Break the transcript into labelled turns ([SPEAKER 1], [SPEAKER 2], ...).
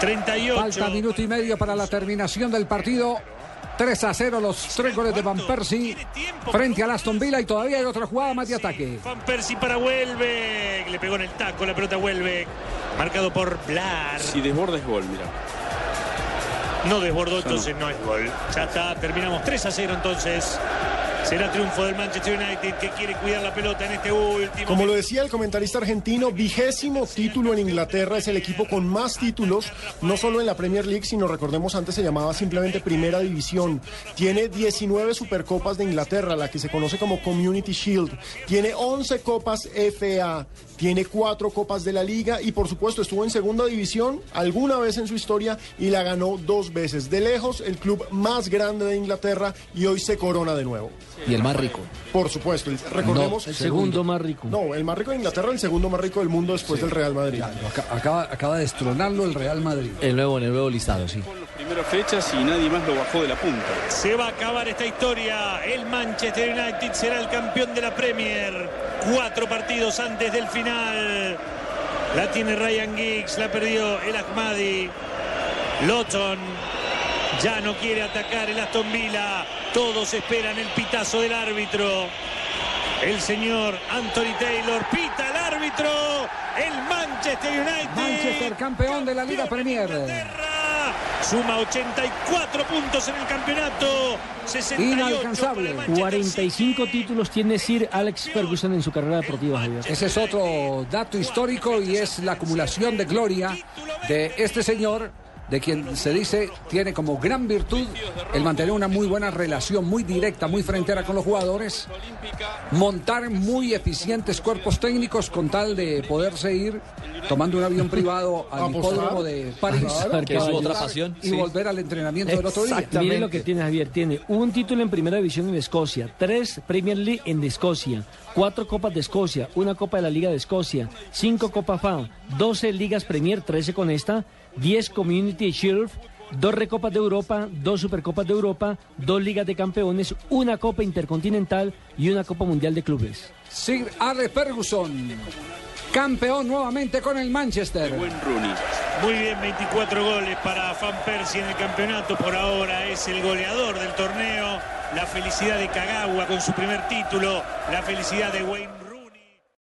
[SPEAKER 1] 38.
[SPEAKER 2] Falta minuto y medio para la terminación del partido. 3 a 0 los tres goles de Van Persie frente a Aston Villa y todavía hay otra jugada más de ataque.
[SPEAKER 1] Van Persie para Welbeck. Le pegó en el taco la pelota a Welbeck. Marcado por Blar.
[SPEAKER 3] Si desborda es gol, mira.
[SPEAKER 1] No desbordó, entonces no es gol. Ya está, terminamos 3 a 0 entonces. Será triunfo del Manchester United que quiere cuidar la pelota en este último.
[SPEAKER 4] Como lo decía el comentarista argentino, vigésimo título en Inglaterra, es el equipo con más títulos, no solo en la Premier League, sino recordemos antes se llamaba simplemente Primera División. Tiene 19 Supercopas de Inglaterra, la que se conoce como Community Shield. Tiene 11 Copas FA, tiene 4 Copas de la Liga y por supuesto estuvo en Segunda División alguna vez en su historia y la ganó dos veces. De lejos, el club más grande de Inglaterra y hoy se corona de nuevo.
[SPEAKER 5] Y el más rico.
[SPEAKER 4] Por supuesto, el- recordemos.
[SPEAKER 5] No, el segundo más rico.
[SPEAKER 4] No, el más rico de Inglaterra, el segundo más rico del mundo después del Real Madrid.
[SPEAKER 2] Aca- Acaba, acaba de destronarlo el Real Madrid.
[SPEAKER 5] El nuevo, el nuevo listado, sí.
[SPEAKER 3] Primeras fechas y nadie más lo bajó de la punta.
[SPEAKER 1] Se va a acabar esta historia. El Manchester United será el campeón de la Premier. Cuatro partidos antes del final. La tiene Ryan Giggs, la perdió el Ahmadi. Lawton ya no quiere atacar el Aston Villa. Todos esperan el pitazo del árbitro. El señor Anthony Taylor pita el árbitro. El Manchester United.
[SPEAKER 2] Manchester campeón de la Liga Premier.
[SPEAKER 1] Suma 84 puntos en el campeonato. 68
[SPEAKER 2] Inalcanzable.
[SPEAKER 1] para el Manchester
[SPEAKER 6] 45 títulos tiene Sir Alex Ferguson en su carrera deportiva, Javier.
[SPEAKER 2] Ese es otro dato histórico y es la acumulación de gloria de este señor, de quien se dice tiene como gran virtud el mantener una muy buena relación, muy directa, muy frentera con los jugadores, montar muy eficientes cuerpos técnicos con tal de poderse ir tomando un avión privado al hipódromo de París.
[SPEAKER 5] Que es otra pasión.
[SPEAKER 2] y
[SPEAKER 5] sí.
[SPEAKER 2] volver al entrenamiento del otro día.
[SPEAKER 6] Mire lo que tiene Javier. Tiene un título en primera división en Escocia, tres Premier League en Escocia, cuatro Copas de Escocia, una Copa de la Liga de Escocia, cinco Copa FA, 12 Ligas Premier, 13 con esta, 10 Community Shield, dos Recopas de Europa, dos Supercopas de Europa, dos Ligas de Campeones, una Copa Intercontinental y una Copa Mundial de Clubes.
[SPEAKER 2] Sir Alex Ferguson, campeón nuevamente con el Manchester.
[SPEAKER 3] Buen Rooney.
[SPEAKER 1] Muy bien, 24 goles para Van Persie en el campeonato. Por ahora es el goleador del torneo. La felicidad de Kagawa con su primer título. La felicidad de Wayne